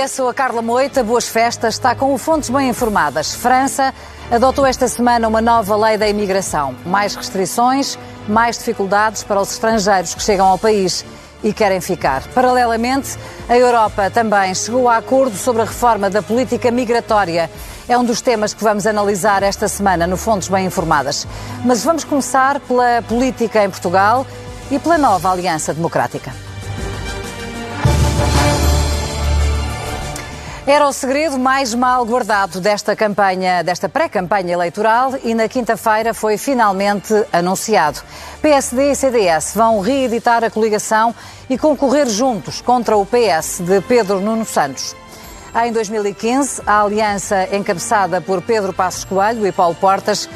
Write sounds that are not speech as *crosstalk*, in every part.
dia, sou a Carla Moita, boas festas, está com o Fontes Bem Informadas. França adotou esta semana uma nova lei da imigração. Mais restrições, mais dificuldades para os estrangeiros que chegam ao país e querem ficar. Paralelamente, a Europa também chegou a acordo sobre a reforma da política migratória. É um dos temas que vamos analisar esta semana no Fontes Bem Informadas. Mas vamos começar pela política em Portugal e pela nova Aliança Democrática. Era o segredo mais mal guardado desta campanha, desta pré-campanha eleitoral e na quinta-feira foi finalmente anunciado. PSD e CDS vão reeditar a coligação e concorrer juntos contra o PS de Pedro Nuno Santos. Em 2015, a aliança encabeçada por Pedro Passos Coelho e Paulo Portas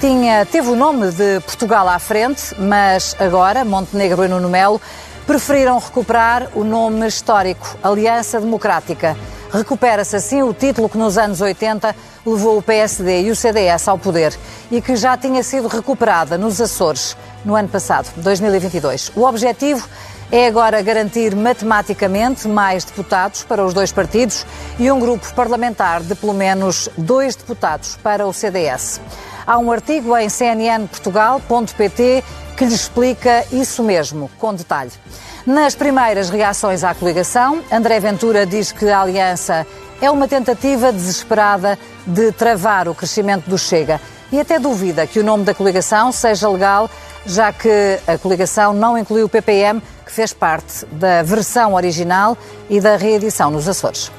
tinha, teve o nome de Portugal à frente, mas agora Montenegro e Nuno Melo preferiram recuperar o nome histórico Aliança Democrática. Recupera-se assim o título que nos anos 80 levou o PSD e o CDS ao poder e que já tinha sido recuperada nos Açores no ano passado, 2022. O objetivo é agora garantir matematicamente mais deputados para os dois partidos e um grupo parlamentar de pelo menos dois deputados para o CDS. Há um artigo em cnnportugal.pt que lhe explica isso mesmo, com detalhe. Nas primeiras reações à coligação, André Ventura diz que a aliança é uma tentativa desesperada de travar o crescimento do Chega e até duvida que o nome da coligação seja legal, já que a coligação não incluiu o PPM, que fez parte da versão original e da reedição nos Açores.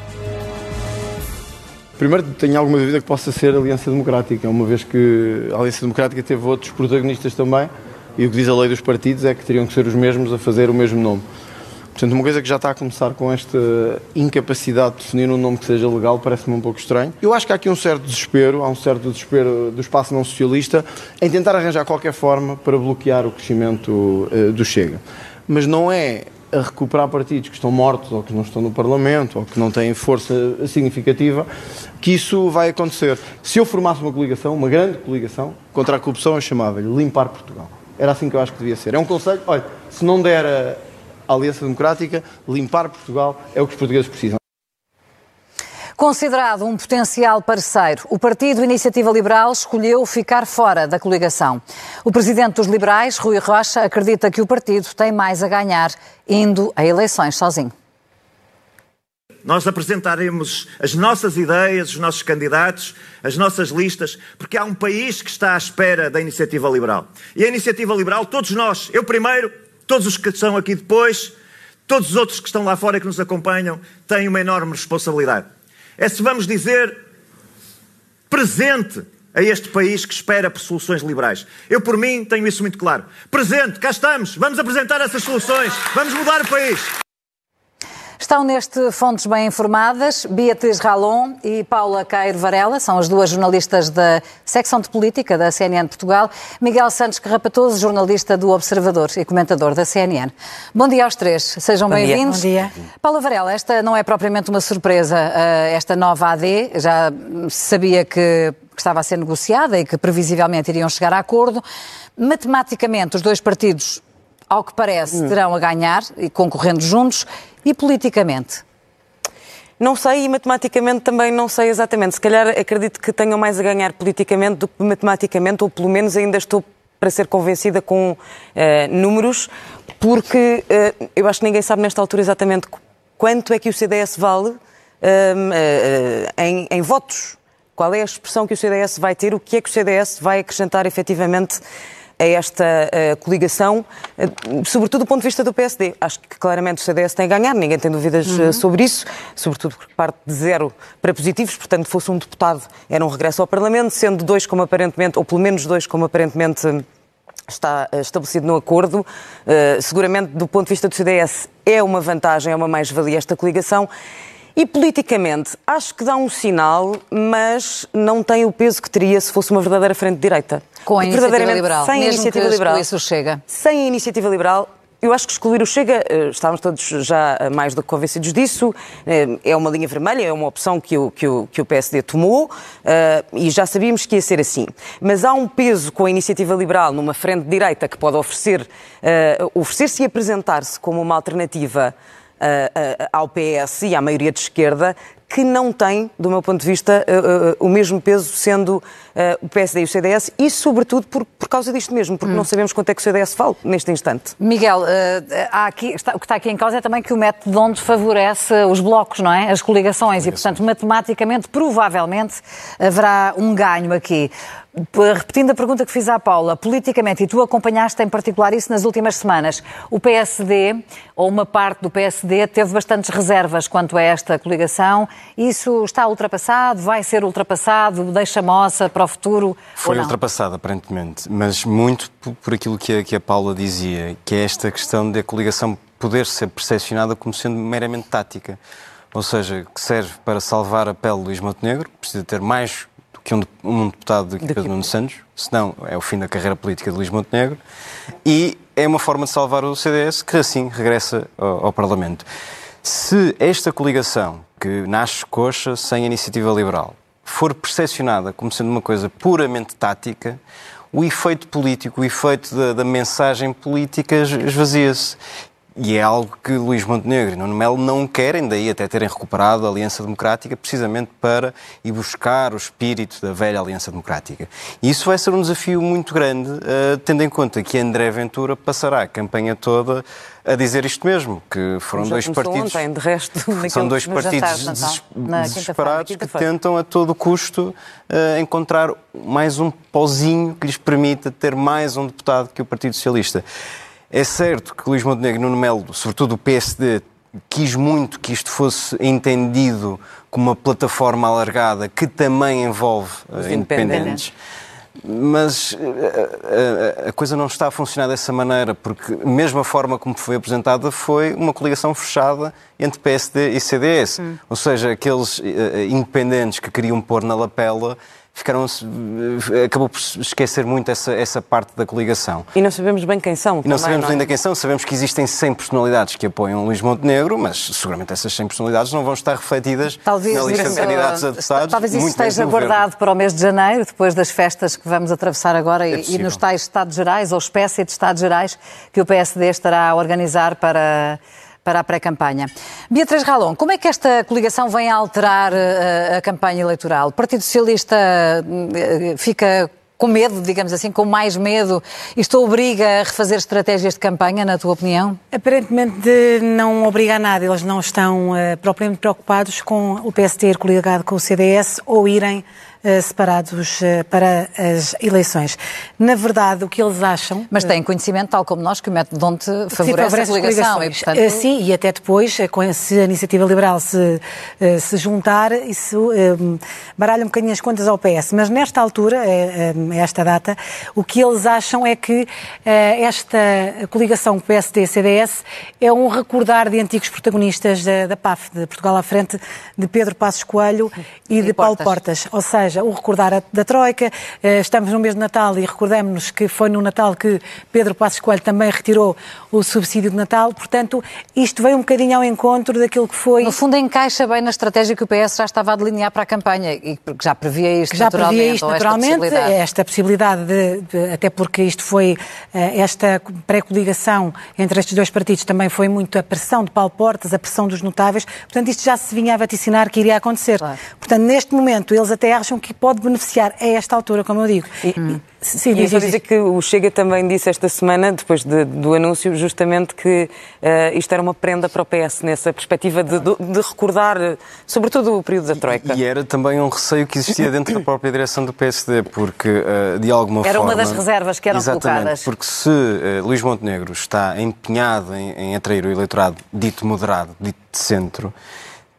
Primeiro, tenho alguma dúvida que possa ser a Aliança Democrática, uma vez que a Aliança Democrática teve outros protagonistas também e o que diz a lei dos partidos é que teriam que ser os mesmos a fazer o mesmo nome. Portanto, uma coisa que já está a começar com esta incapacidade de definir um nome que seja legal parece-me um pouco estranho. Eu acho que há aqui um certo desespero, há um certo desespero do espaço não socialista em tentar arranjar qualquer forma para bloquear o crescimento uh, do Chega. Mas não é a recuperar partidos que estão mortos ou que não estão no Parlamento ou que não têm força significativa que isso vai acontecer. Se eu formasse uma coligação, uma grande coligação, contra a corrupção, eu chamava-lhe Limpar Portugal. Era assim que eu acho que devia ser. É um conselho, olha, se não der a Aliança Democrática, limpar Portugal é o que os portugueses precisam. Considerado um potencial parceiro, o Partido Iniciativa Liberal escolheu ficar fora da coligação. O presidente dos liberais, Rui Rocha, acredita que o partido tem mais a ganhar indo a eleições sozinho. Nós apresentaremos as nossas ideias, os nossos candidatos, as nossas listas, porque há um país que está à espera da iniciativa liberal. E a iniciativa liberal, todos nós, eu primeiro, todos os que estão aqui depois, todos os outros que estão lá fora e que nos acompanham, têm uma enorme responsabilidade. É se vamos dizer presente a este país que espera por soluções liberais. Eu, por mim, tenho isso muito claro. Presente, cá estamos, vamos apresentar essas soluções, vamos mudar o país. Estão neste Fontes Bem Informadas Beatriz Ralon e Paula Cairo Varela, são as duas jornalistas da secção de política da CNN Portugal. Miguel Santos Carrapatoso, jornalista do Observador e comentador da CNN. Bom dia aos três, sejam bem-vindos. Bom dia. Paula Varela, esta não é propriamente uma surpresa, eh, esta nova AD, já sabia que estava a ser negociada e que previsivelmente iriam chegar a acordo. Matematicamente, os dois partidos ao que parece, terão a ganhar, e concorrendo juntos, e politicamente? Não sei e matematicamente também não sei exatamente. Se calhar acredito que tenham mais a ganhar politicamente do que matematicamente, ou pelo menos ainda estou para ser convencida com uh, números, porque uh, eu acho que ninguém sabe nesta altura exatamente quanto é que o CDS vale uh, em, em votos. Qual é a expressão que o CDS vai ter, o que é que o CDS vai acrescentar efetivamente a esta uh, coligação, uh, sobretudo do ponto de vista do PSD. Acho que claramente o CDS tem a ganhar, ninguém tem dúvidas uhum. uh, sobre isso, sobretudo porque parte de zero para positivos, portanto, fosse um deputado, era um regresso ao Parlamento, sendo dois como aparentemente, ou pelo menos dois como aparentemente está estabelecido no acordo. Uh, seguramente, do ponto de vista do CDS, é uma vantagem, é uma mais-valia esta coligação. E politicamente, acho que dá um sinal, mas não tem o peso que teria se fosse uma verdadeira frente de direita. Com a iniciativa liberal. Sem Mesmo a iniciativa liberal. isso chega. Sem a iniciativa liberal, eu acho que excluir o Chega, eh, estávamos todos já mais do que convencidos disso, eh, é uma linha vermelha, é uma opção que o, que o, que o PSD tomou eh, e já sabíamos que ia ser assim. Mas há um peso com a iniciativa liberal numa frente de direita que pode oferecer, oferecer-se e apresentar-se como uma alternativa ao PS e à maioria de esquerda que não tem, do meu ponto de vista, uh, uh, o mesmo peso sendo uh, o PSD e o CDS, e sobretudo por, por causa disto mesmo, porque hum. não sabemos quanto é que o CDS fala neste instante. Miguel, aqui, está, o que está aqui em causa é também que o método onde favorece os blocos, não é? As coligações, e portanto, matematicamente, provavelmente, haverá um ganho aqui. Repetindo a pergunta que fiz à Paula, politicamente, e tu acompanhaste em particular isso nas últimas semanas, o PSD, ou uma parte do PSD, teve bastantes reservas quanto a esta coligação. Isso está ultrapassado? Vai ser ultrapassado? Deixa moça para o futuro? Foi ultrapassado, aparentemente, mas muito por aquilo que a, que a Paula dizia, que é esta questão da coligação poder ser percepcionada como sendo meramente tática. Ou seja, que serve para salvar a pele de Luís Montenegro, precisa ter mais que um, um deputado de Pedro Nuno Santos, senão é o fim da carreira política de Luís Montenegro, e é uma forma de salvar o CDS que assim regressa ao, ao Parlamento. Se esta coligação, que nasce coxa sem iniciativa liberal, for percepcionada como sendo uma coisa puramente tática, o efeito político, o efeito da, da mensagem política esvazia-se. E é algo que Luís Montenegro e Nuno Melo não querem, daí até terem recuperado a Aliança Democrática, precisamente para ir buscar o espírito da velha Aliança Democrática. E isso vai ser um desafio muito grande, uh, tendo em conta que André Ventura passará a campanha toda a dizer isto mesmo, que foram dois partidos. Ontem, de resto, *laughs* são dois partidos jantar, desesperados que tentam a todo custo uh, encontrar mais um pozinho que lhes permita ter mais um deputado que o Partido Socialista. É certo que Luís Montenegro e Nuno Melo, sobretudo o PSD, quis muito que isto fosse entendido como uma plataforma alargada que também envolve Os eh, independentes. Mas a, eh, a, eh, a, coisa não está a funcionar dessa maneira, porque a mesma forma como foi apresentada foi uma coligação fechada entre PSD e CDS. Hum. Ou seja, aqueles uh, independentes que queriam pôr na lapela ficaram eh, acabou por esquecer muito essa, essa parte da coligação. E não sabemos bem quem são. E não sabemos não é? ainda quem são, sabemos que existem 100 personalidades que apoiam Luís Montenegro, mas seguramente essas 100 personalidades não vão estar refletidas talvez na lista de candidatos a deputados. Talvez isso esteja guardado para o mês de janeiro, depois das festas que vamos atravessar agora é e, e nos tais Estados Gerais, ou espécie de Estados Gerais, que o PSD estará a organizar para para a pré-campanha. Beatriz Ralon, como é que esta coligação vem a alterar a, eh, a campanha eleitoral? O Partido Socialista eh, fica com medo, digamos assim, com mais medo? Isto obriga a refazer estratégias de campanha, na tua opinião? Aparentemente não obriga a nada. Eles não estão uh, propriamente preocupados com o PSD ir coligado com o CDS ou irem eh, separados eh, para as eleições. Na verdade, o que eles acham... Mas têm conhecimento, tal como nós, que o método de onde favorece, favorece a coligação. E, portanto... Sim, e até depois, se a Iniciativa Liberal se, se juntar, isso baralha um bocadinho as contas ao PS. Mas nesta altura, esta data, o que eles acham é que esta coligação PSD-CDS é um recordar de antigos protagonistas da, da PAF, de Portugal à frente, de Pedro Passos Coelho e, e de Portas. Paulo Portas. Ou seja, seja, o recordar da Troika. Eh, estamos no mês de Natal e recordemos-nos que foi no Natal que Pedro Passos Coelho também retirou o subsídio de Natal. Portanto, isto veio um bocadinho ao encontro daquilo que foi. No fundo, encaixa bem na estratégia que o PS já estava a delinear para a campanha e que já previa isto já naturalmente. Previa isto naturalmente, esta possibilidade, esta possibilidade de, de, até porque isto foi eh, esta pré-coligação entre estes dois partidos também foi muito a pressão de Paulo Portas, a pressão dos notáveis. Portanto, isto já se vinha a vaticinar que iria acontecer. Claro. Portanto, neste momento, eles até acham que pode beneficiar a esta altura, como eu digo. E, hum. Sim, e só dizer que o Chega também disse esta semana, depois de, do anúncio, justamente que uh, isto era uma prenda para o PS, nessa perspectiva de, de, de, recordar, sobretudo, o período da Troika. E, e, era também um receio que existia dentro da própria direção do PSD, porque, uh, de alguma era forma... Era uma das reservas que eram exatamente, colocadas. porque se uh, Luís Montenegro está empenhado em, em atrair o eleitorado dito moderado, dito de centro,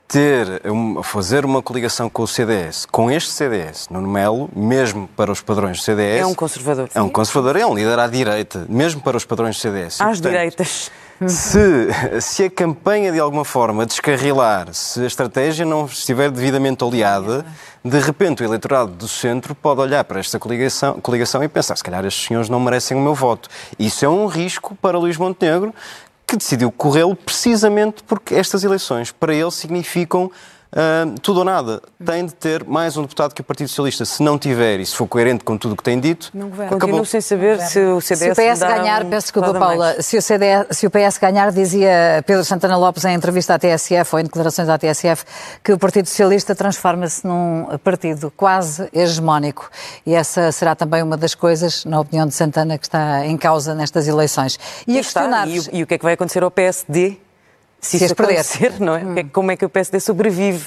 ter, fazer uma coligação com o CDS, com este CDS, Nuno Melo, mesmo para os padrões do CDS... É um conservador. É um conservador, é um líder à direita, mesmo para os padrões do CDS. Às portanto, direitas. Se, se a campanha de alguma forma descarrilar, se a estratégia não estiver devidamente oleada, de repente o eleitorado do centro pode olhar para esta coligação, coligação e pensar, se calhar estes senhores não merecem o meu voto. Isso é um risco para Luís Montenegro, que decidiu corrê-lo precisamente porque estas eleições para ele significam Uh, tudo ou nada. Tem de ter mais um deputado que o Partido Socialista. Se não tiver e se for coerente com tudo o que tem dito, Não governa. Continuo sem saber se o CDS Se o PS ganhar, um peço mais. Paula, se o, CDS, se o PS ganhar, dizia Pedro Santana Lopes em entrevista à TSF ou em declarações à TSF que o Partido Socialista transforma-se num partido quase hegemónico. E essa será também uma das coisas, na opinião de Santana, que está em causa nestas eleições. E, E, a e, e o que é que vai acontecer ao PSD se, Se isso as perder. acontecer, não é? Que é que- Como é que o PSD sobrevive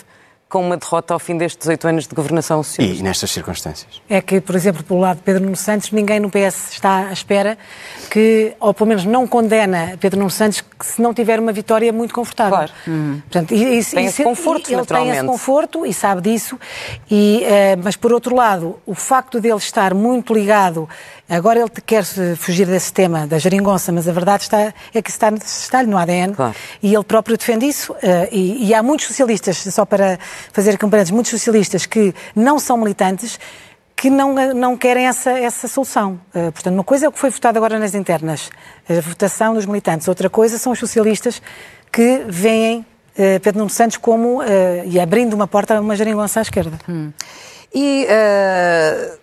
com uma derrota ao fim destes oito anos de governação socialista? E nestas circunstâncias. É que, por exemplo, pelo lado de Pedro Nuno Santos, ninguém no PS está à espera que, ou pelo menos não condena Pedro Nuno Santos que se não tiver uma vitória muito confortável. Claro. Portanto, e- e- Tem e esse se- conforto, e Ele tem naturalmente. esse conforto e sabe disso. E, eh, mas, por outro lado, o facto dele estar muito ligado, agora ele quer fugir desse tema da geringonça, mas a verdade está, é que está, está-lhe no ADN. Claro. E ele próprio defende isso. eh, e, e há muitos socialistas, só para fazer aqui um parênteses, muitos socialistas que não são militantes que não, não querem essa, essa solução. Eh, portanto, uma coisa é o que foi votado agora nas internas, a votação dos militantes. Outra coisa são os socialistas que veem eh, Pedro Nuno Santos como, eh, e abrindo uma porta a uma geringonça à esquerda. E eh,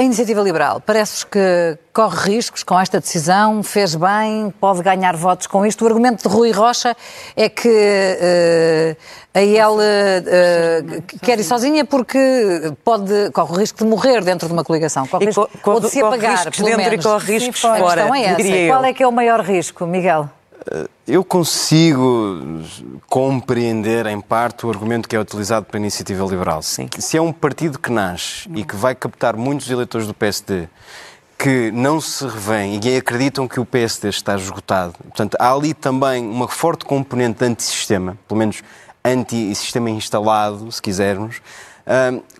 a iniciativa liberal, parece que corre riscos com esta decisão, fez bem, pode ganhar votos com isto. O argumento de Rui Rocha é que eh, a IEL eh, quer ir sozinha porque pode, corre o risco de morrer dentro de uma coligação, corre risco, co- corre- ou de se corre apagar, riscos pelo dentro e corre riscos Sim, a fora, questão é essa. Qual é que é o maior risco, Miguel? Eu consigo compreender, em parte, o argumento que é utilizado pela Iniciativa Liberal. Sim. Se é um partido que nasce e que vai captar muitos eleitores do PSD que não se revêem e acreditam que o PSD está esgotado, portanto, há ali também uma forte componente de antissistema, pelo menos anti-sistema instalado, se quisermos,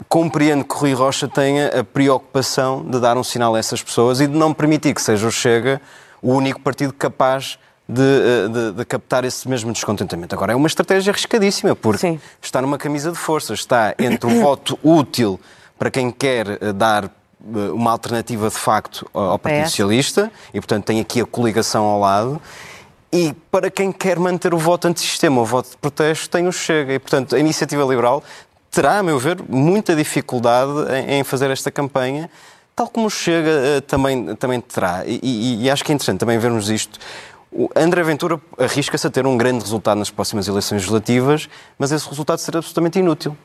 compreendo que Rui Rocha tenha a preocupação de dar um sinal a essas pessoas e de não permitir que seja o Chega o único partido capaz de, eh, de- de captar esse mesmo descontentamento. Agora, é uma estratégia arriscadíssima, porque Sim. está numa camisa de forças, está entre o voto útil para quem quer eh, dar eh, uma alternativa de facto ao Partido PS. Socialista, e portanto tem aqui a coligação ao lado, e para quem quer manter o voto antissistema, o voto de protesto, tem o Chega. E portanto a Iniciativa Liberal terá, a meu ver, muita dificuldade em, fazer esta campanha, tal como o Chega também, também terá. E, e- e acho que é interessante também vermos isto. O André Ventura arrisca-se a ter um grande resultado nas próximas eleições legislativas, mas esse resultado será absolutamente inútil.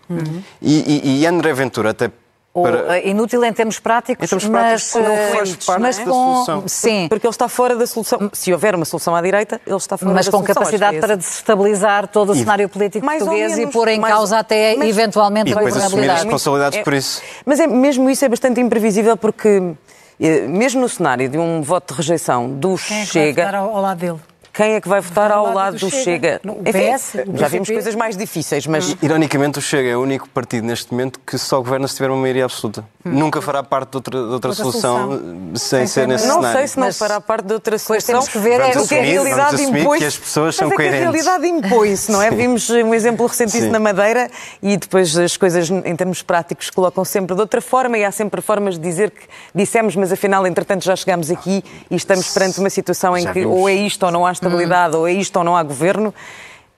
E, e- e André Ventura, até para. eh, inútil em termos práticos, Em termos mas, práticos, não eh, faz parte mas da com, solução. sim, Porque ele está fora da solução. Se houver uma solução à direita, ele está fora mas da com solução. capacidade Acho que é para esse. desestabilizar todo o E- cenário político Mais português e menos, pôr em mais- causa até, mas- eventualmente, E a depois assumir responsabilidades É- por isso. Mas é, mesmo isso é bastante imprevisível porque, mesmo no cenário de um voto de rejeição do Quem é que Chega, vai ao, ao lado dele? Quem é que vai votar ao lado do Chega? Enfim, PS, já vimos coisas mais difíceis, mas Ironicamente, o Chega é o único partido neste momento que só governa se tiver uma maioria absoluta. Nunca fará parte de outra, de outra Outra solução, solução. sem ser nesse não cenário. sei se não Mas fará parte de outra solução. temos que ver é Vamos o que a assumir- vamos realidade assumir impõe. que as pessoas Mas são é que a coerentes. realidade impõe-se, não é? Vimos um exemplo recentíssimo Sim. na Madeira e depois as coisas, em termos práticos, colocam sempre de outra forma e há sempre formas de dizer que dissemos, mas afinal, entretanto, já chegámos aqui e estamos perante uma situação em Já que vimos. ou é isto ou não há estabilidade, ou é isto ou não há governo.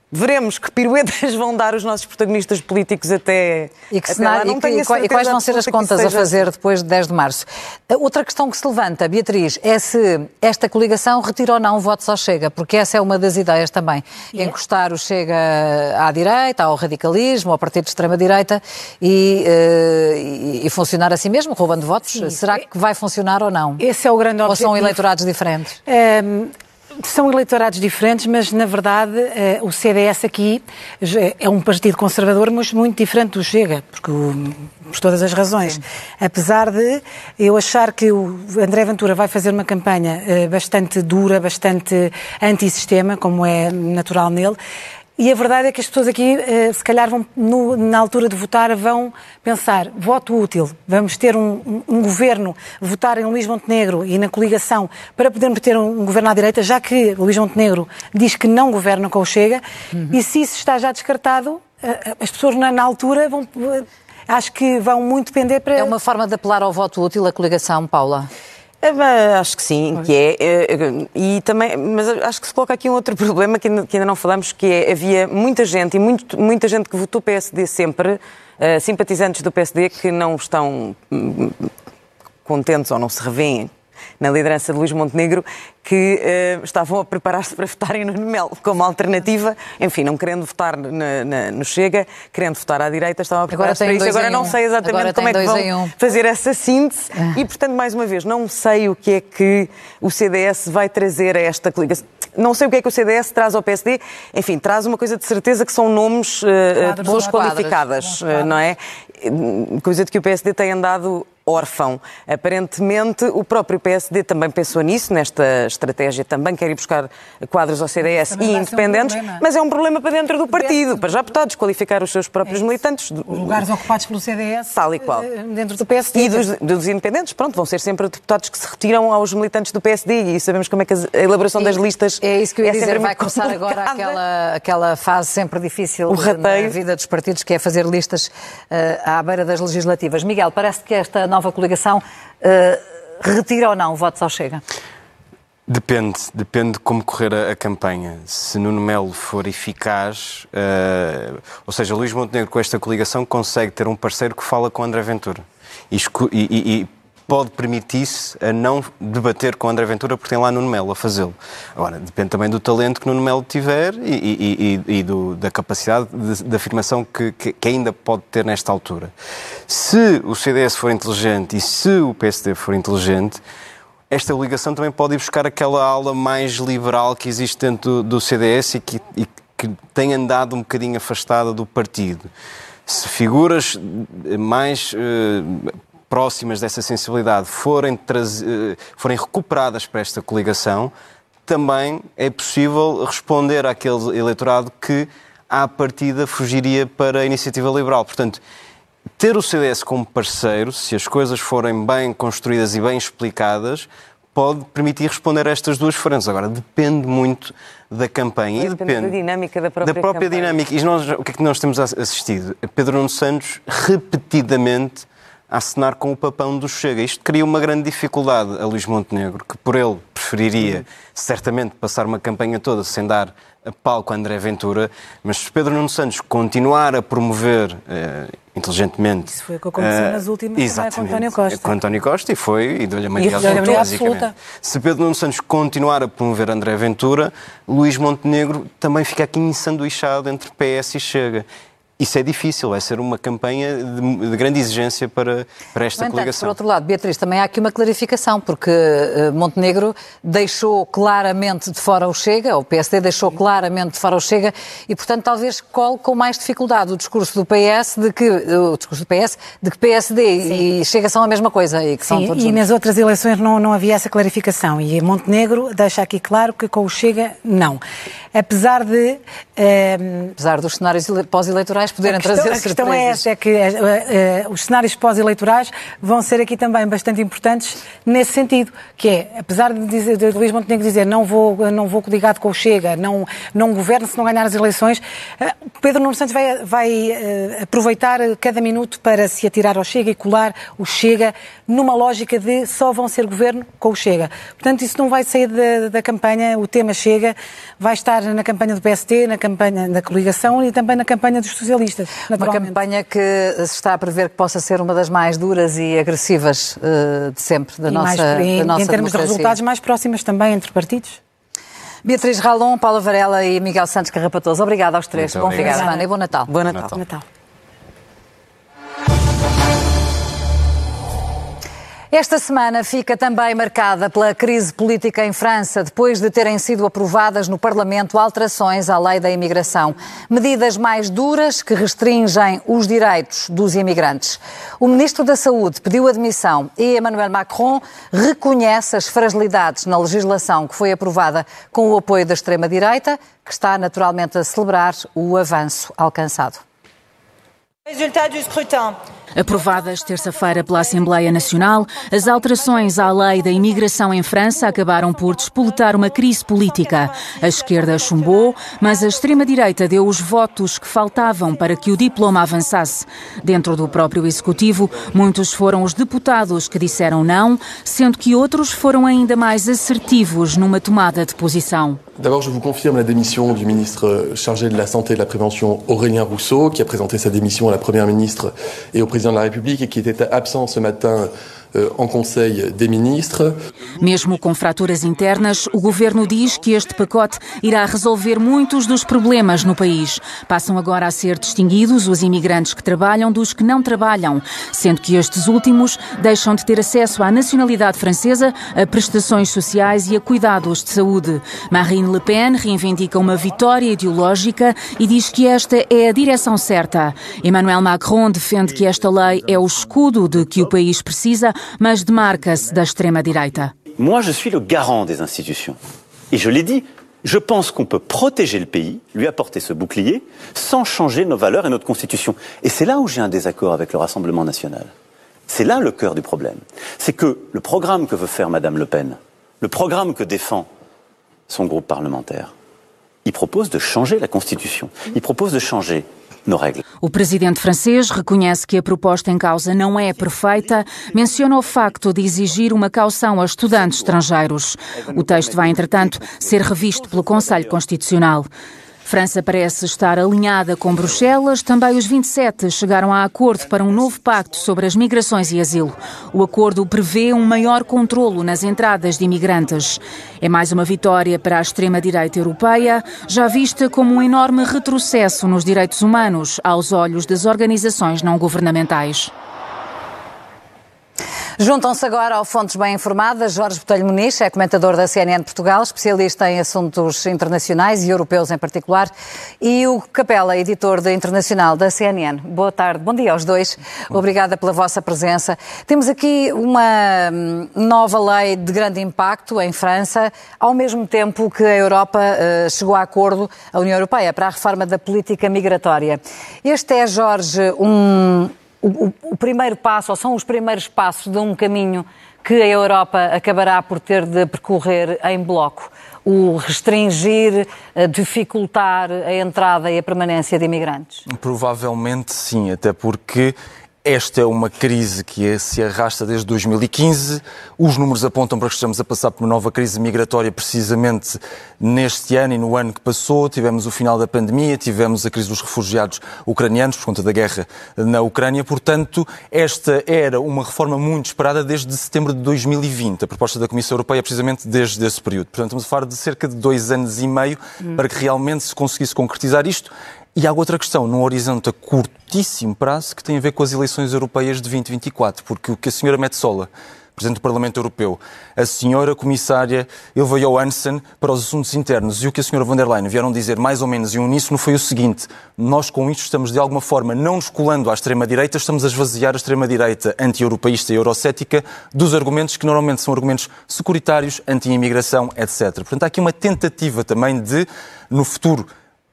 Veremos que piruetas *laughs* vão dar os nossos protagonistas políticos até. E, que até cenário- lá. Não e que- tenho a e quais- e vão ser as contas isso a seja fazer depois de 10 de março? Outra questão que se levanta, Beatriz, é se esta coligação retira ou não votos ao Chega, porque essa é uma das ideias também. Encostar o Chega à direita, ao radicalismo, ao partido de extrema-direita e, eh, e- e funcionar assim mesmo, roubando votos. Será que vai funcionar ou não? Esse é o grande Ou objetivo. são eleitorados diferentes? Hum, são eleitorados diferentes, mas na verdade eh, o CDS aqui já é um partido conservador, mas muito diferente do Chega, porque o- por todas as razões. Apesar de eu achar que o André Ventura vai fazer uma campanha eh, bastante dura, bastante antissistema, como é natural nele. E a verdade é que as pessoas aqui, eh, se calhar, vão, no- na altura de votar, vão pensar: voto útil, vamos ter um, um- um governo, votar em Luís Montenegro e na coligação para podermos ter um, um governo à direita, já que Luís Montenegro diz que não governa com o Chega, e se isso está já descartado, eh, as pessoas na, na altura vão. eh, Acho que vão muito depender para. É uma forma de apelar ao voto útil a coligação, Paula? É, acho que sim, que é, é, e também, mas acho que se coloca aqui um outro *laughs* problema que ainda, não falamos, que é, havia muita gente, e muito, muita gente que votou PSD sempre, uh, simpatizantes do PSD, que não estão hum, contentes ou não se revêem na liderança de Luís Montenegro, que uh, estavam a preparar-se para votarem no Mel como alternativa, enfim, não querendo votar na, na, no Chega, querendo votar à direita, estavam a preparar-se para isso. Agora não sei exatamente Agora como é que vão um. fazer essa síntese ah. e, portanto, mais uma vez, não sei o que é que o CDS vai trazer a esta coligação. Não sei o que é que o CDS traz ao PSD. Enfim, traz uma coisa de certeza que são nomes, uh, pessoas qualificadas, não é? Coisa de que o PSD tem andado órfão. Aparentemente, o próprio PSD também pensou nisso, nesta estratégia, também quer ir buscar quadros ao CDS e independentes, um mas é um problema para dentro do partido, para já para desqualificar os seus próprios é militantes. Os lugares ocupados pelo CDS, tal e qual. Eh, dentro do PSD. E dos, dos, independentes, pronto, vão ser sempre deputados que se retiram aos militantes do PSD e sabemos como é que a elaboração das listas é isso que eu ia é dizer, vai começar complicada. agora aquela, aquela fase sempre difícil na vida dos partidos, que é fazer listas uh, à beira das legislativas. Miguel, parece que esta nova coligação uh, retira ou não votos ao Chega? Depende, depende de como correr a, a campanha. Se Nuno Melo for eficaz, uh, ou seja, Luís Montenegro com esta coligação consegue ter um parceiro que fala com André Ventura. E, e, e pode permitir-se a não debater com André Ventura porque tem lá Nuno Melo a fazê-lo. Agora, depende também do talento que Nuno Melo tiver e, e, e do, da capacidade de, de afirmação que, que, que, ainda pode ter nesta altura. Se o CDS for inteligente e se o PSD for inteligente, esta ligação também pode ir buscar aquela ala mais liberal que existe dentro do, do CDS e que, e que tem andado um bocadinho afastada do partido se figuras mais uh, próximas dessa sensibilidade forem, eh, forem recuperadas para esta coligação, também é possível responder àquele eleitorado que, à partida, fugiria para a iniciativa liberal. Portanto, ter o CDS como parceiro, se as coisas forem bem construídas e bem explicadas, pode permitir responder a estas duas frentes. Agora, depende muito da campanha. e depende da dinâmica da própria Da própria dinâmica. E nós, o que é que nós temos assistido? Pedro Nuno Santos, repetidamente, a assinar com o papão do Chega. Isto cria uma grande dificuldade a Luís Montenegro, que por ele preferiria certamente passar uma campanha toda sem dar a palco a André Ventura, mas se Pedro Nuno Santos continuar a promover uh, inteligentemente... Isso foi o que aconteceu uh, nas últimas exatamente, com António Costa. Com António Costa e foi, e deu-lhe a maioria absoluta, basicamente. Se Pedro Nuno Santos continuar a promover André Ventura, Luís Montenegro também fica aqui ensanduichado entre PS e Chega. Isso é difícil, vai ser uma campanha de, de grande exigência para, para esta entanto, coligação. Por outro lado, Beatriz, também há aqui uma clarificação, porque uh, Montenegro deixou claramente de fora o Chega, o PSD deixou claramente de fora o Chega, e portanto talvez cole com mais dificuldade o discurso do PS de que o discurso do PS de que PSD Sim. e Chega são a mesma coisa e que Sim, são todos e juntos. nas outras eleições não, não havia essa clarificação e Montenegro deixa aqui claro que com o Chega não. Apesar de uh, apesar dos cenários pós-eleitorais eleitorais poderem questão, trazer a questão é essa, é que uh, uh, os cenários pós-eleitorais vão ser aqui também bastante importantes nesse sentido, que é, apesar de, dizer, de Luís Montenegro dizer não vou, não vou ligado com o Chega, não, não governo se não ganhar as eleições, uh, Pedro Nuno Santos vai, vai aproveitar cada minuto para se atirar ao Chega e colar o Chega numa lógica de só vão ser governo com o Chega. Portanto, isso não vai sair da, da campanha, o tema Chega vai estar na campanha do PST, na campanha da coligação e também na campanha dos socialistas socialistas. Uma campanha que se está a prever que possa ser uma das mais duras e agressivas uh, de sempre da e nossa, mais, em, da nossa Em termos democracia. de resultados mais próximas também entre partidos. Beatriz Ralon, Paula Varela e Miguel Santos Carrapatoso. Obrigada aos três. Muito bom fim de semana e bom Natal. Bom Natal. Bom Natal. Esta semana fica também marcada pela crise política em França, depois de terem sido aprovadas no Parlamento alterações à lei da imigração. Medidas mais duras que restringem os direitos dos imigrantes. O Ministro da Saúde pediu admissão e Emmanuel Macron reconhece as fragilidades na legislação que foi aprovada com o apoio da extrema-direita, que está naturalmente a celebrar o avanço alcançado. Resultado do scrutin. Aprovadas terça-feira pela Assembleia Nacional, as alterações à lei da imigração em França acabaram por despoletar uma crise política. A esquerda chumbou, mas a extrema-direita deu os votos que faltavam para que o diploma avançasse. Dentro do próprio Executivo, muitos foram os deputados que disseram não, sendo que outros foram ainda mais assertivos numa tomada de posição. D'abord, je vous confirme la démission du ministre chargé de la Santé et de la Prévention, Aurélien Rousseau, qui a présenté sa démission à la Première ministre et au Président de la République et qui était absent ce matin en Conseil des Ministres. Mesmo com fraturas internas, o governo diz que este pacote irá resolver muitos dos problemas no país. Passam agora a ser distinguidos os imigrantes que trabalham dos que não trabalham, sendo que estes últimos deixam de ter acesso à nacionalidade francesa, a prestações sociais e a cuidados de saúde. Marine Le Pen reivindica uma vitória ideológica e diz que esta é a direção certa. Emmanuel Macron defende que esta lei é o escudo de que o país precisa mas demarca-se. Moi, je suis le garant des institutions. Et je l'ai dit, je pense qu'on peut protéger le pays, lui apporter ce bouclier, sans changer nos valeurs et notre constitution. Et c'est là où j'ai un désaccord avec le Rassemblement national. C'est là le cœur du problème. C'est que le programme que veut faire Madame Le Pen, le programme que défend son groupe parlementaire, il propose de changer la Constitution. Il propose de changer o presidente francês reconhece que a proposta em causa não é perfeita, menciona o facto de exigir uma caução a estudantes estrangeiros. O texto vai, entretanto, ser revisto pelo Conselho Constitucional. França parece estar alinhada com Bruxelas. Também os 27 chegaram a acordo para um novo pacto sobre as migrações e asilo. O acordo prevê um maior controlo nas entradas de imigrantes. É mais uma vitória para a extrema-direita europeia, já vista como um enorme retrocesso nos direitos humanos aos olhos das organizações não governamentais. Juntam-se agora ao Fontes Bem Informadas. Jorge Botelho Muniz é comentador da CNN Portugal, especialista em assuntos internacionais e europeus em particular, e o Capela, editor da Internacional da CNN. Boa tarde, bom dia aos dois. Obrigada pela vossa presença. Temos aqui uma hum, nova lei de grande impacto em França, ao mesmo tempo que a Europa uh, chegou a acordo, a União Europeia, para a reforma da política migratória. Este é, Jorge, um o, o, primeiro passo, ou são os primeiros passos de um caminho que a Europa acabará por ter de percorrer em bloco. O restringir, dificultar a entrada e a permanência de imigrantes? Provavelmente sim, até porque esta é uma crise que se arrasta desde 2015. Os números apontam para que estamos a passar por uma nova crise migratória precisamente neste ano e no ano que passou. Tivemos o final da pandemia, tivemos a crise dos refugiados ucranianos por conta da guerra na Ucrânia. Portanto, esta era uma reforma muito esperada desde setembro de 2020. A proposta da Comissão Europeia é precisamente desde esse período. Portanto, estamos a falar de cerca de dois anos e meio para que realmente se conseguisse concretizar isto. E há outra questão, num horizonte a curtíssimo prazo, que tem a ver com as eleições europeias de 2024, porque o que a senhora Metsola, Presidente do Parlamento Europeu, a senhora Comissária Ilva Johansson para os Assuntos Internos e o que a senhora von der Leyen vieram dizer mais ou menos em uníssono foi o seguinte: nós com isto estamos de alguma forma não nos colando à extrema-direita, estamos a esvaziar a extrema-direita anti-europeísta e eurocética dos argumentos que normalmente são argumentos securitários, anti-imigração, etc. Portanto, há aqui uma tentativa também de, no futuro,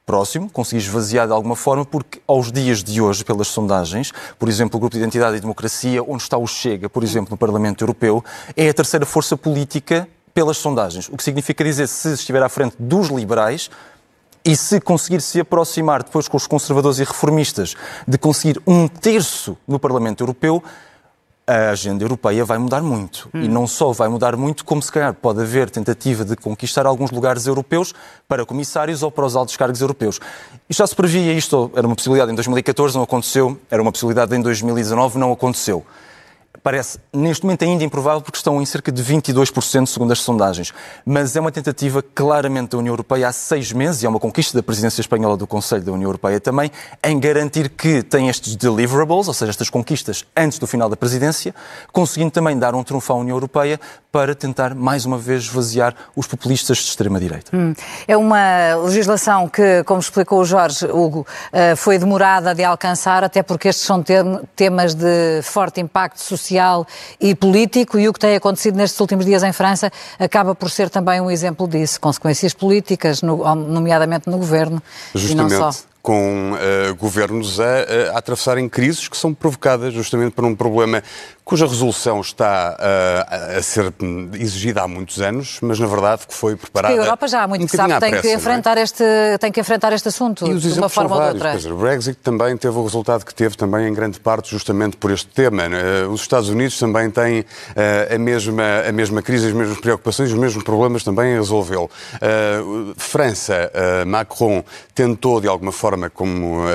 próximo, conseguir esvaziar de alguma forma, porque aos dias de hoje, pelas sondagens, por exemplo, o Grupo de Identidade e Democracia, onde está o Chega, por exemplo, no Parlamento Europeu, é a terceira força política pelas sondagens. O que significa dizer, se estiver à frente dos liberais, e se conseguir se aproximar depois com os conservadores e reformistas de conseguir um terço no Parlamento Europeu, a agenda europeia vai mudar muito. Hum. E não só vai mudar muito, como se calhar pode haver tentativa de conquistar alguns lugares europeus para comissários ou para os altos cargos europeus. E já se previa isto, era uma possibilidade em 2014, não aconteceu, era uma possibilidade em 2019, não aconteceu parece neste momento ainda improvável porque estão em cerca de 22% segundo as sondagens. Mas é uma tentativa claramente da União Europeia há seis meses, e é uma conquista da presidência espanhola do Conselho da União Europeia também, em garantir que tem estes deliverables, ou seja, estas conquistas antes do final da presidência, conseguindo também dar um trunfo à União Europeia para tentar mais uma vez esvaziar os populistas de extrema-direita. Hum. É uma legislação que, como explicou o Jorge Hugo, eh, foi demorada de alcançar, até porque estes são temas de forte impacto social social e político, e o que tem acontecido nestes últimos dias em França acaba por ser também um exemplo disso. Consequências políticas, no, nomeadamente no governo, Justamente. e não só. Com uh, governos a, a, atravessarem crises que são provocadas justamente por um problema cuja resolução está uh, a ser exigida há muitos anos, mas na verdade que foi preparada. Porque a Europa já há muito um que sabe tem, pressa, que é? enfrentar é? este, tem que enfrentar este assunto de uma forma ou de outra. Dizer, o Brexit também teve o resultado que teve, também em grande parte justamente por este tema. Uh, os Estados Unidos também têm a, mesma, a mesma crise, as mesmas preocupações, os mesmos problemas também a resolvê-lo. França, Macron tentou de alguma forma, como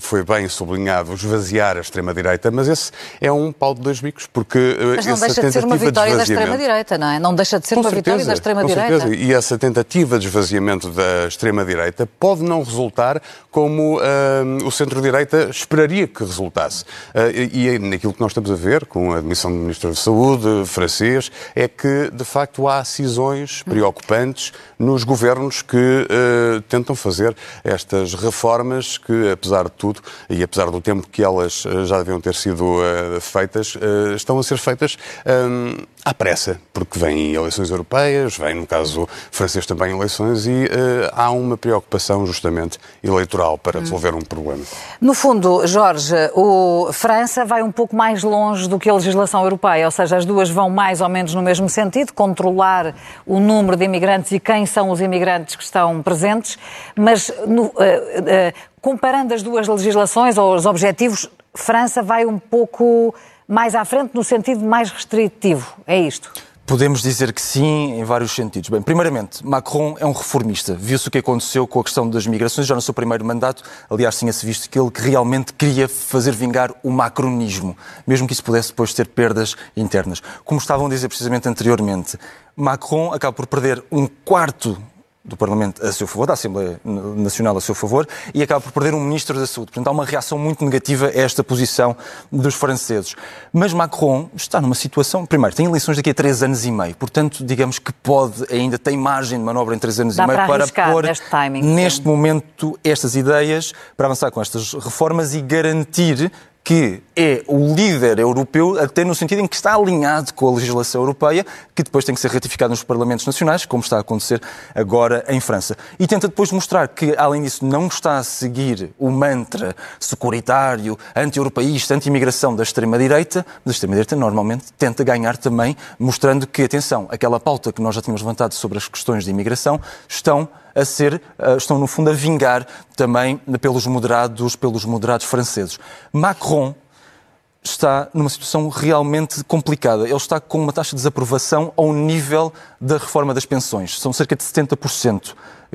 foi bem sublinhado, esvaziar a extrema-direita, mas esse é um pau de dois bicos, porque eh, Mas não deixa de ser uma vitória da extrema-direita, não é? Não deixa de ser com uma certeza, vitória da extrema-direita. E essa tentativa de esvaziamento da extrema-direita pode não resultar como uh, o centro-direita esperaria que resultasse. Uh, e, e naquilo que nós estamos a ver, com a admissão do Ministro da Saúde francês, é que, de facto, há cisões preocupantes nos governos que uh, tentam fazer estas reformas que, apesar de tudo, e apesar do tempo que elas já deviam ter sido feitas, uh, estão a ser feitas à pressa, porque vêm eleições europeias, vêm, no caso francês, também eleições e uh, há uma preocupação, justamente, eleitoral para resolver um problema. No fundo, Jorge, o França vai um pouco mais longe do que a legislação europeia, ou seja, as duas vão mais ou menos no mesmo sentido, controlar o número de imigrantes e quem são os imigrantes que estão presentes, mas no, uh, comparando as duas legislações ou os objetivos, França vai um pouco mais à frente no sentido mais restritivo. É isto? Podemos dizer que sim, em vários sentidos. Bem, primeiramente, Macron é um reformista. Viu-se o que aconteceu com a questão das migrações já no seu primeiro mandato. Aliás, tinha-se visto que ele realmente queria fazer vingar o macronismo, mesmo que isso pudesse depois ter perdas internas. Como estavam a dizer precisamente anteriormente, Macron acaba por perder um quarto do Parlamento a seu favor, da Assembleia Nacional a seu favor, e acaba por perder um Ministro da Saúde. Portanto, há uma reação muito negativa a esta posição dos franceses. Mas Macron está numa situação. Primeiro, tem eleições daqui a três anos e meio, portanto, digamos que pode, ainda tem margem de manobra em três anos Dá e meio para, para pôr timing, neste momento estas ideias, para avançar com estas reformas e garantir que é o líder europeu, até no sentido em que está alinhado com a legislação europeia, que depois tem que ser ratificada nos parlamentos nacionais, como está a acontecer agora em França. E tenta depois mostrar que, além disso, não está a seguir o mantra securitário, anti-europeísta, anti-imigração da extrema-direita, mas a extrema-direita normalmente tenta ganhar também, mostrando que, atenção, aquela pauta que nós já tínhamos levantado sobre as questões de imigração estão a ser, eh, estão no fundo a vingar também pelos moderados, pelos moderados franceses. Macron está numa situação realmente complicada. Ele está com uma taxa de desaprovação ao nível da reforma das pensões. São cerca de 70%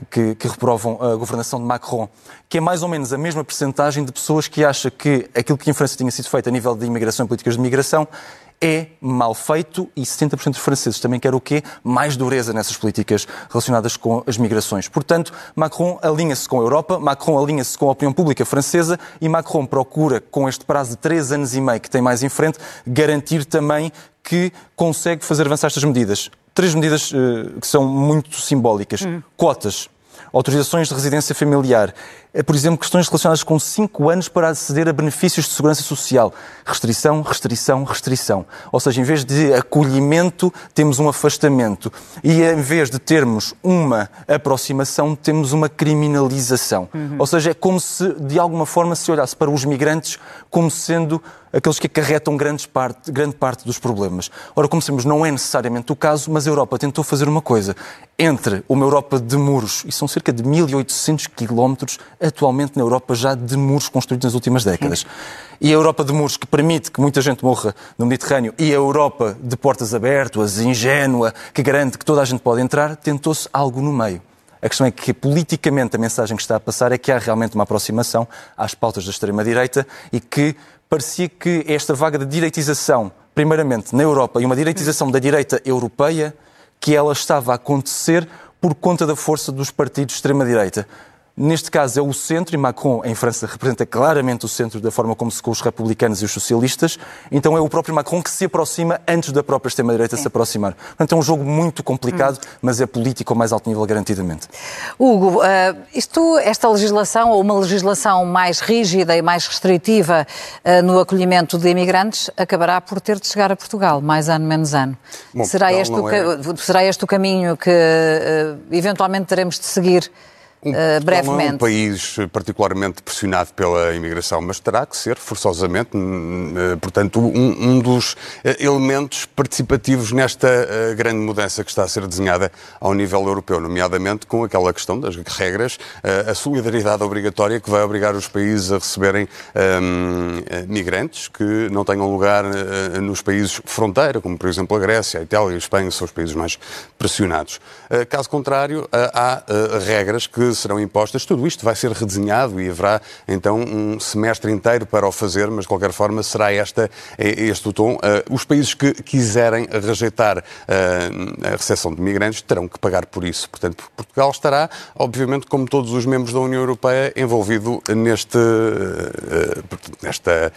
que, que reprovam a governação de Macron, que é mais ou menos a mesma percentagem de pessoas que acha que aquilo que em França tinha sido feito a nível de imigração e políticas de migração é mal feito e 70% dos franceses também querem o quê? Mais dureza nessas políticas relacionadas com as migrações. Portanto, Macron alinha-se com a Europa, Macron alinha-se com a opinião pública francesa e Macron procura, com este prazo de três anos e meio que tem mais em frente, garantir também que consegue fazer avançar estas medidas. Três medidas uh, que são muito simbólicas. Hum. Cotas autorizações de residência familiar, por exemplo, questões relacionadas com 5 anos para aceder a benefícios de segurança social. Restrição, restrição, restrição. Ou seja, em vez de acolhimento, temos um afastamento. E em vez de termos uma aproximação, temos uma criminalização. Uhum. Ou seja, é como se, de alguma forma, se olhasse para os migrantes como sendo aqueles que acarretam grande parte, grande parte dos problemas. Ora, como sabemos, não é necessariamente o caso, mas a Europa tentou fazer uma coisa. Entre uma Europa de muros, e são cerca de 1.800 quilómetros atualmente na Europa já de muros construídos nas últimas décadas. E a Europa de muros que permite que muita gente morra no Mediterrâneo e a Europa de portas abertas, ingênua, que garante que toda a gente pode entrar, tentou-se algo no meio. A questão é que, politicamente, a mensagem que está a passar é que há realmente uma aproximação às pautas da extrema-direita e que parecia que esta vaga de direitização, primeiramente na Europa, e uma direitização da direita europeia, que ela estava a acontecer por conta da força dos partidos de extrema-direita. Neste caso é o centro, e Macron em França representa claramente o centro da forma como se com os republicanos e os socialistas. Então é o próprio Macron que se aproxima antes da própria extrema-direita se aproximar. Portanto é um jogo muito complicado, hum. mas é político ao mais alto nível, garantidamente. Hugo, uh, isto, esta legislação, ou uma legislação mais rígida e mais restritiva uh, no acolhimento de imigrantes, acabará por ter de chegar a Portugal, mais ano, menos ano. Bom, será, este o, é... será este o caminho que uh, eventualmente teremos de seguir? Um, uh, brevemente. Não é um país particularmente pressionado pela imigração, mas terá que ser, forçosamente, uh, portanto, um, um dos uh, elementos participativos nesta grande mudança que está a ser desenhada ao nível europeu, nomeadamente com aquela questão das regras, a solidariedade obrigatória que vai obrigar os países a receberem um, migrantes que não tenham lugar nos países fronteira, como por exemplo a Grécia, a Itália e a Espanha são os países mais pressionados. Caso contrário, há regras que serão impostas. Tudo isto vai ser redesenhado e haverá então um semestre inteiro para o fazer, mas de qualquer forma será esta, é este o tom. Uh, os países que quiserem rejeitar uh, a recepção de migrantes terão que pagar por isso. Portanto, Portugal estará, obviamente, como todos os membros da União Europeia, envolvido neste, uh, nesta,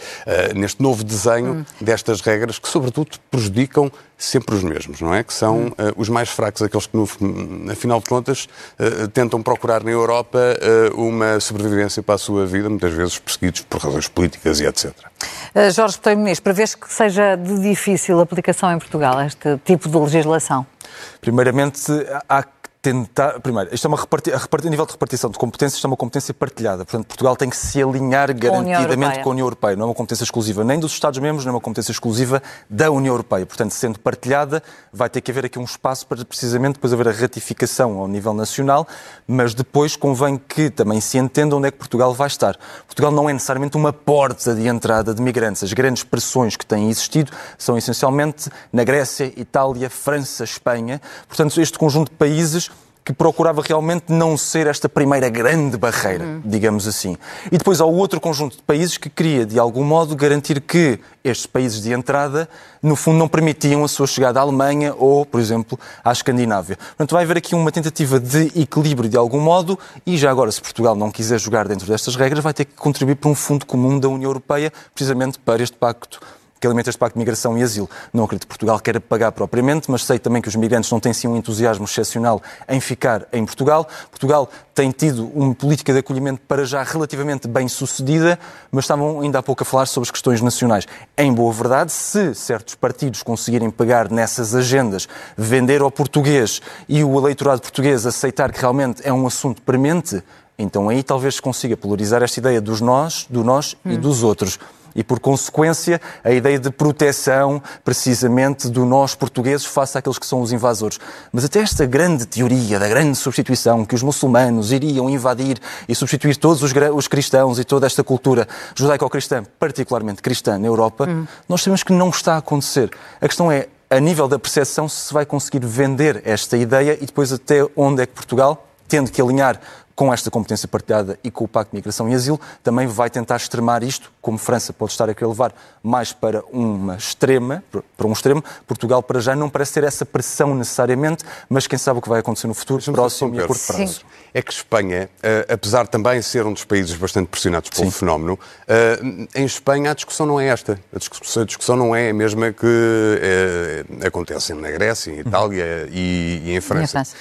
neste novo desenho hum. destas regras que, sobretudo, prejudicam sempre os mesmos, não é? Que são uh, os mais fracos, aqueles que, no, afinal de contas, uh, tentam procurar na Europa uh, uma sobrevivência para a sua vida, muitas vezes perseguidos por razões políticas e etc. Jorge Botelho Muniz, prevês que seja de difícil aplicação em Portugal este tipo de legislação? Primeiramente, há tentar. Primeiro, isto é uma reparti... a, reparti... a nível de repartição de competências, isto é uma competência partilhada. Portanto, Portugal tem que se alinhar garantidamente com a União Europeia. Não é uma competência exclusiva nem dos Estados-membros, nem é uma competência exclusiva da União Europeia. Portanto, sendo partilhada, vai ter que haver aqui um espaço para precisamente depois haver a ratificação ao nível nacional, mas depois convém que também se entenda onde é que Portugal vai estar. Portugal não é necessariamente uma porta de entrada de migrantes. As grandes pressões que têm existido são essencialmente na Grécia, Itália, França, Espanha. Portanto, este conjunto de países que procurava realmente não ser esta primeira grande barreira, uhum. digamos assim. E depois há o outro conjunto de países que queria, de algum modo, garantir que estes países de entrada, no fundo, não permitiam a sua chegada à Alemanha ou, por exemplo, à Escandinávia. Portanto, vai haver aqui uma tentativa de equilíbrio, de algum modo, e já agora, se Portugal não quiser jogar dentro destas regras, vai ter que contribuir para um fundo comum da União Europeia, precisamente para este pacto que alimenta este Pacto de Migração e Asilo. Não acredito que Portugal queira pagar propriamente, mas sei também que os migrantes não têm sim um entusiasmo excepcional em ficar em Portugal. Portugal tem tido uma política de acolhimento para já relativamente bem sucedida, mas estavam ainda há pouco a falar sobre as questões nacionais. Em boa verdade, se certos partidos conseguirem pegar nessas agendas, vender ao português e o eleitorado português aceitar que realmente é um assunto premente, então aí talvez se consiga polarizar esta ideia dos nós, do nós hum. e dos outros e, por consequência, a ideia de proteção, precisamente, do nós portugueses face àqueles que são os invasores. Mas até esta grande teoria da grande substituição, que os muçulmanos iriam invadir e substituir todos os, os cristãos e toda esta cultura judaico-cristã, particularmente cristã na Europa, hum. nós sabemos que não está a acontecer. A questão é, a nível da percepção, se vai conseguir vender esta ideia e depois até onde é que Portugal, tendo que alinhar com esta competência partilhada e com o Pacto de Migração e Asilo, também vai tentar extremar isto, como França pode estar a querer levar mais para uma extrema, para um extremo. Portugal, para já, não parece ter essa pressão necessariamente, mas quem sabe o que vai acontecer no futuro, próximo e a curto prazo. Sim. É que Espanha, eh, apesar de também ser um dos países bastante pressionados pelo Sim. fenómeno, eh, em Espanha a discussão não é esta. A discussão não é a mesma que é, acontece na Grécia, em Itália uhum. e, e, em França. E em França.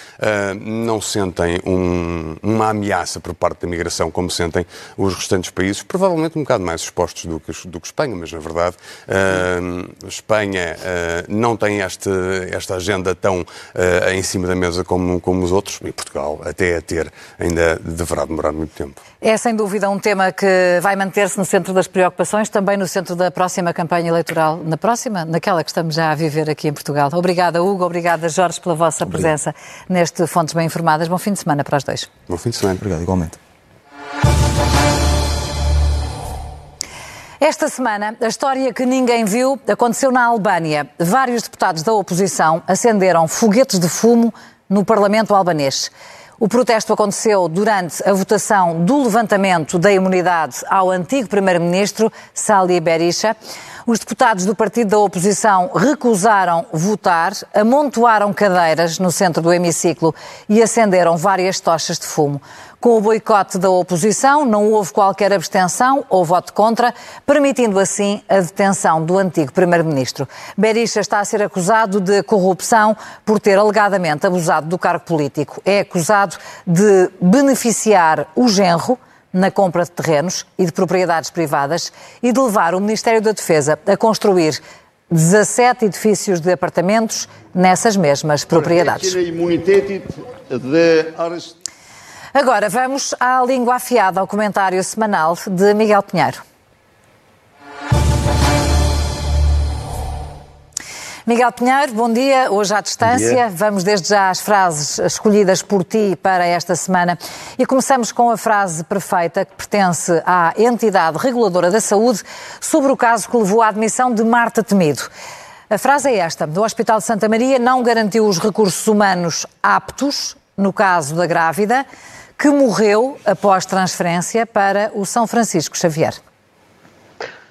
Não sentem um, uma uma ameaça por parte da migração, como sentem os restantes países, provavelmente um bocado mais expostos do que, do que Espanha, mas na verdade uh, Espanha uh, não tem este, esta agenda tão uh, em cima da mesa como, como os outros, e Portugal, até a ter, ainda deverá demorar muito tempo. É sem dúvida um tema que vai manter-se no centro das preocupações, também no centro da próxima campanha eleitoral, na próxima, naquela que estamos já a viver aqui em Portugal. Obrigada, Hugo, obrigada, Jorge, pela vossa Obrigado. presença neste Fontes Bem Informadas. Bom fim de semana para os dois. Bom fim de semana. Obrigado, igualmente. Esta semana, a história que ninguém viu aconteceu na Albânia. Vários deputados da oposição acenderam foguetes de fumo no Parlamento albanês. O protesto aconteceu durante a votação do levantamento da imunidade ao antigo Primeiro-Ministro, Sali Berisha. Os deputados do partido da oposição recusaram votar, amontoaram cadeiras no centro do hemiciclo e acenderam várias tochas de fumo. Com o boicote da oposição, não houve qualquer abstenção ou voto contra, permitindo assim a detenção do antigo Primeiro-Ministro. Berisha está a ser acusado de corrupção por ter alegadamente abusado do cargo político. É acusado de beneficiar o genro na compra de terrenos e de propriedades privadas e de levar o Ministério da Defesa a construir 17 edifícios de apartamentos nessas mesmas propriedades. Agora vamos à língua afiada, ao comentário semanal de Miguel Pinheiro. Miguel Pinheiro, bom dia. Hoje à distância, vamos desde já às frases escolhidas por ti para esta semana. E começamos com a frase perfeita que pertence à entidade reguladora da saúde sobre o caso que levou à admissão de Marta Temido. A frase é esta: o Hospital de Santa Maria não garantiu os recursos humanos aptos, no caso da grávida, que morreu após transferência para o São Francisco Xavier.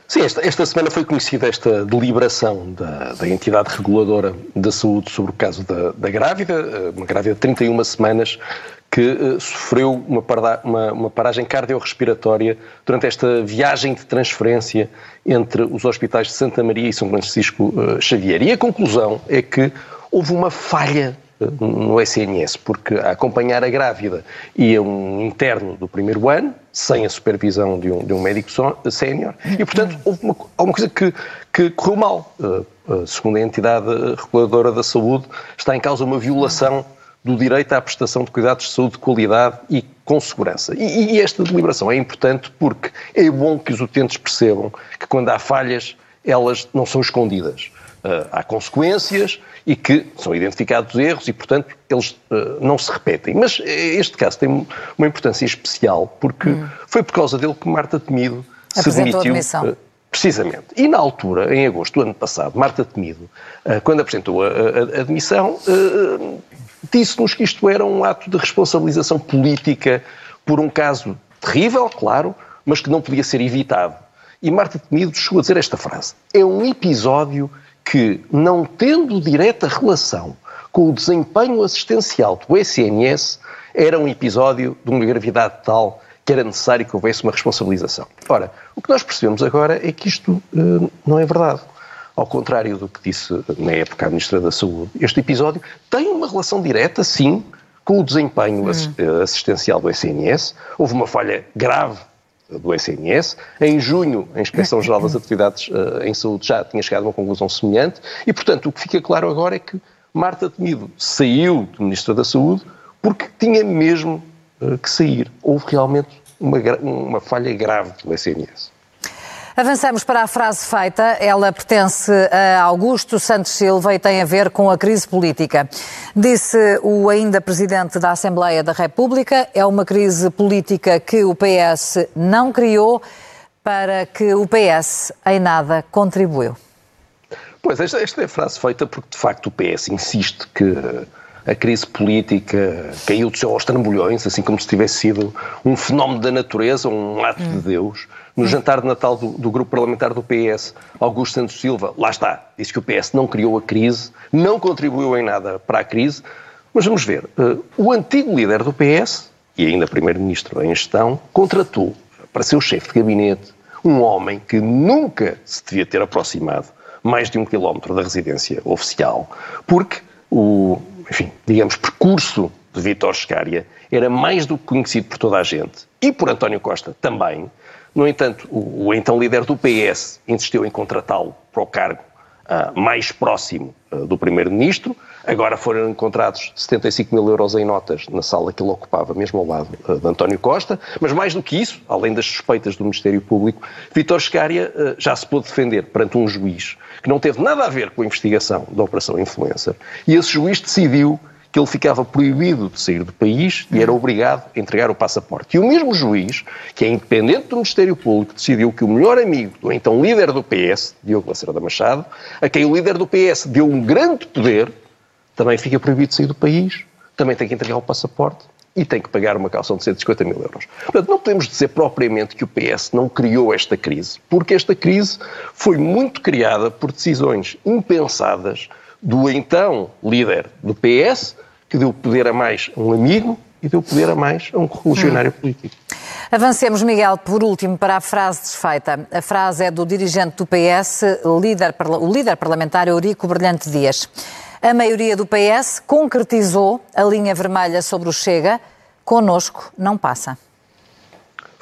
Sim, esta, esta, semana foi conhecida esta deliberação da, da, entidade reguladora da saúde sobre o caso da, da grávida, eh, uma grávida de 31 semanas que uh, sofreu uma, parada, uma, uma, paragem cardiorrespiratória durante esta viagem de transferência entre os hospitais de Santa Maria e São Francisco uh, Xavier. E a conclusão é que houve uma falha no SNS, porque acompanhar a grávida ia um interno do primeiro ano, sem a supervisão de um, de um médico sénior, e portanto houve uma, alguma coisa que, que correu mal. Uh, uh, segundo a entidade reguladora da saúde, está em causa uma violação do direito à prestação de cuidados de saúde de qualidade e com segurança. E, e esta deliberação é importante porque é bom que os utentes percebam que quando há falhas, elas não são escondidas. Uh, há consequências e que são identificados erros e, portanto, eles uh, não se repetem. Mas este caso tem uma importância especial porque hum. foi por causa dele que Marta Temido se demitiu. Uh, precisamente. E na altura, em agosto do ano passado, Marta Temido, uh, quando apresentou a, a, a demissão, disse-nos que isto era um ato de responsabilização política por um caso terrível, claro, mas que não podia ser evitado. E Marta Temido chegou a dizer esta frase: é um episódio que, não tendo direta relação com o desempenho assistencial do SNS, era um episódio de uma gravidade tal que era necessário que houvesse uma responsabilização. Ora, o que nós percebemos agora é que isto uh, não é verdade. Ao contrário do que disse na época a Ministra da Saúde, este episódio tem uma relação direta, sim, com o desempenho hum. assistencial do SNS. Houve uma falha grave do SNS. Em junho, a Inspeção-Geral das Atividades uh, em Saúde já tinha chegado a uma conclusão semelhante e, portanto, o que fica claro agora é que Marta Temido saiu do Ministro da Saúde porque tinha mesmo uh, que sair. Houve realmente uma, uma falha grave do SNS. Avançamos para a frase feita. Ela pertence a Augusto Santos Silva e tem a ver com a crise política. Disse o ainda Presidente da Assembleia da República, é uma crise política que o PS não criou para que o PS em nada contribuiu. Pois, esta, esta é a frase feita porque, de facto, o PS insiste que a crise política caiu do céu aos trambolhões, assim como se tivesse sido um fenómeno da natureza, um ato hum. de Deus. No jantar de Natal do, do, grupo parlamentar do PS, Augusto Santos Silva, lá está, disse que o PS não criou a crise, não contribuiu em nada para a crise, mas vamos ver, uh, o antigo líder do PS, e ainda primeiro-ministro em gestão, contratou para ser o chefe de gabinete um homem que nunca se devia ter aproximado mais de um quilómetro da residência oficial, porque o, enfim, digamos, percurso de Vítor Scária era mais do que conhecido por toda a gente, e por António Costa também, no entanto, o, o então líder do PS insistiu em contratá-lo para o cargo uh, mais próximo uh, do Primeiro-Ministro. Agora foram encontrados 75 mil euros em notas na sala que ele ocupava, mesmo ao lado uh, de António Costa. Mas mais do que isso, além das suspeitas do Ministério Público, Vítor Scária já se pôde defender perante um juiz que não teve nada a ver com a investigação da Operação Influencer. E esse juiz decidiu que ele ficava proibido de sair do país e era obrigado a entregar o passaporte. E o mesmo juiz, que é independente do Ministério Público, decidiu que o melhor amigo do então líder do PS, Diogo Lacerda Machado, a quem o líder do PS deu um grande poder, também fica proibido de sair do país, também tem que entregar o passaporte e tem que pagar uma calção de 150 mil euros. Portanto, não podemos dizer propriamente que o PS não criou esta crise, porque esta crise foi muito criada por decisões impensadas do então líder do PS, que deu poder a mais a um amigo e deu poder a mais a um revolucionário hum. político. Avancemos, Miguel, por último, para a frase desfeita. A frase é do dirigente do PS, líder, o líder parlamentar Eurico Brilhante Dias. A maioria do PS concretizou a linha vermelha sobre o Chega. Conosco não passa.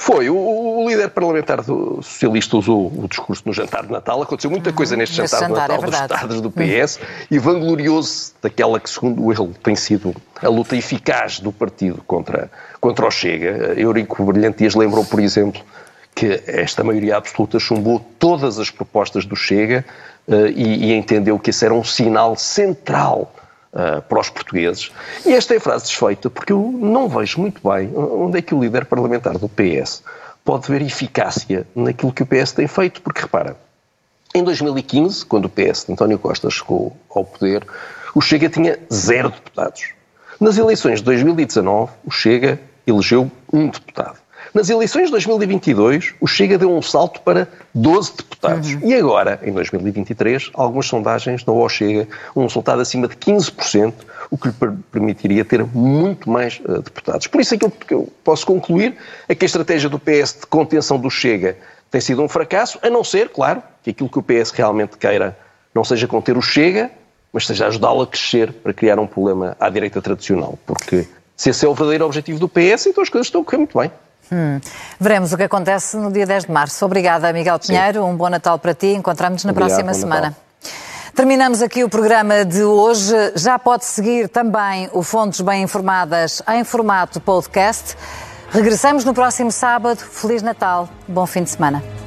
Foi. O, o, líder parlamentar do socialista usou o discurso no jantar de Natal. Aconteceu muita coisa neste jantar, jantar, de Natal é dos estados do PS uhum. e vangloriou-se daquela que, segundo ele, tem sido a luta eficaz do partido contra, contra o Chega. Eurico Brilhantias lembrou, por exemplo, que esta maioria absoluta chumbou todas as propostas do Chega uh, e, e entendeu que esse era um sinal central uh, para os portugueses. E esta é a frase desfeita, porque eu não vejo muito bem onde é que o líder parlamentar do PS pode ver eficácia naquilo que o PS tem feito, porque repara, em 2015, quando o PS de António Costa chegou ao poder, o Chega tinha zero deputados. Nas eleições de 2019, o Chega elegeu um deputado. Nas eleições de 2022, o Chega deu um salto para 12 deputados. Uhum. E agora, em 2023, algumas sondagens dão ao Chega um resultado acima de 15%, o que lhe permitiria ter muito mais uh, deputados. Por isso, aquilo que eu posso concluir é que a estratégia do PS de contenção do Chega tem sido um fracasso, a não ser, claro, que aquilo que o PS realmente queira não seja conter o Chega, mas seja ajudá-lo a crescer para criar um problema à direita tradicional. Porque se esse é o verdadeiro objetivo do PS, então as coisas estão a correr muito bem. Hum. Veremos o que acontece no dia 10 de março. Obrigada, Miguel Pinheiro. Sim. Um bom Natal para ti. Encontramos-nos na Obrigado, próxima semana. Natal. Terminamos aqui o programa de hoje. Já pode seguir também o Fontes Bem Informadas em formato podcast. Regressamos no próximo sábado. Feliz Natal. Bom fim de semana.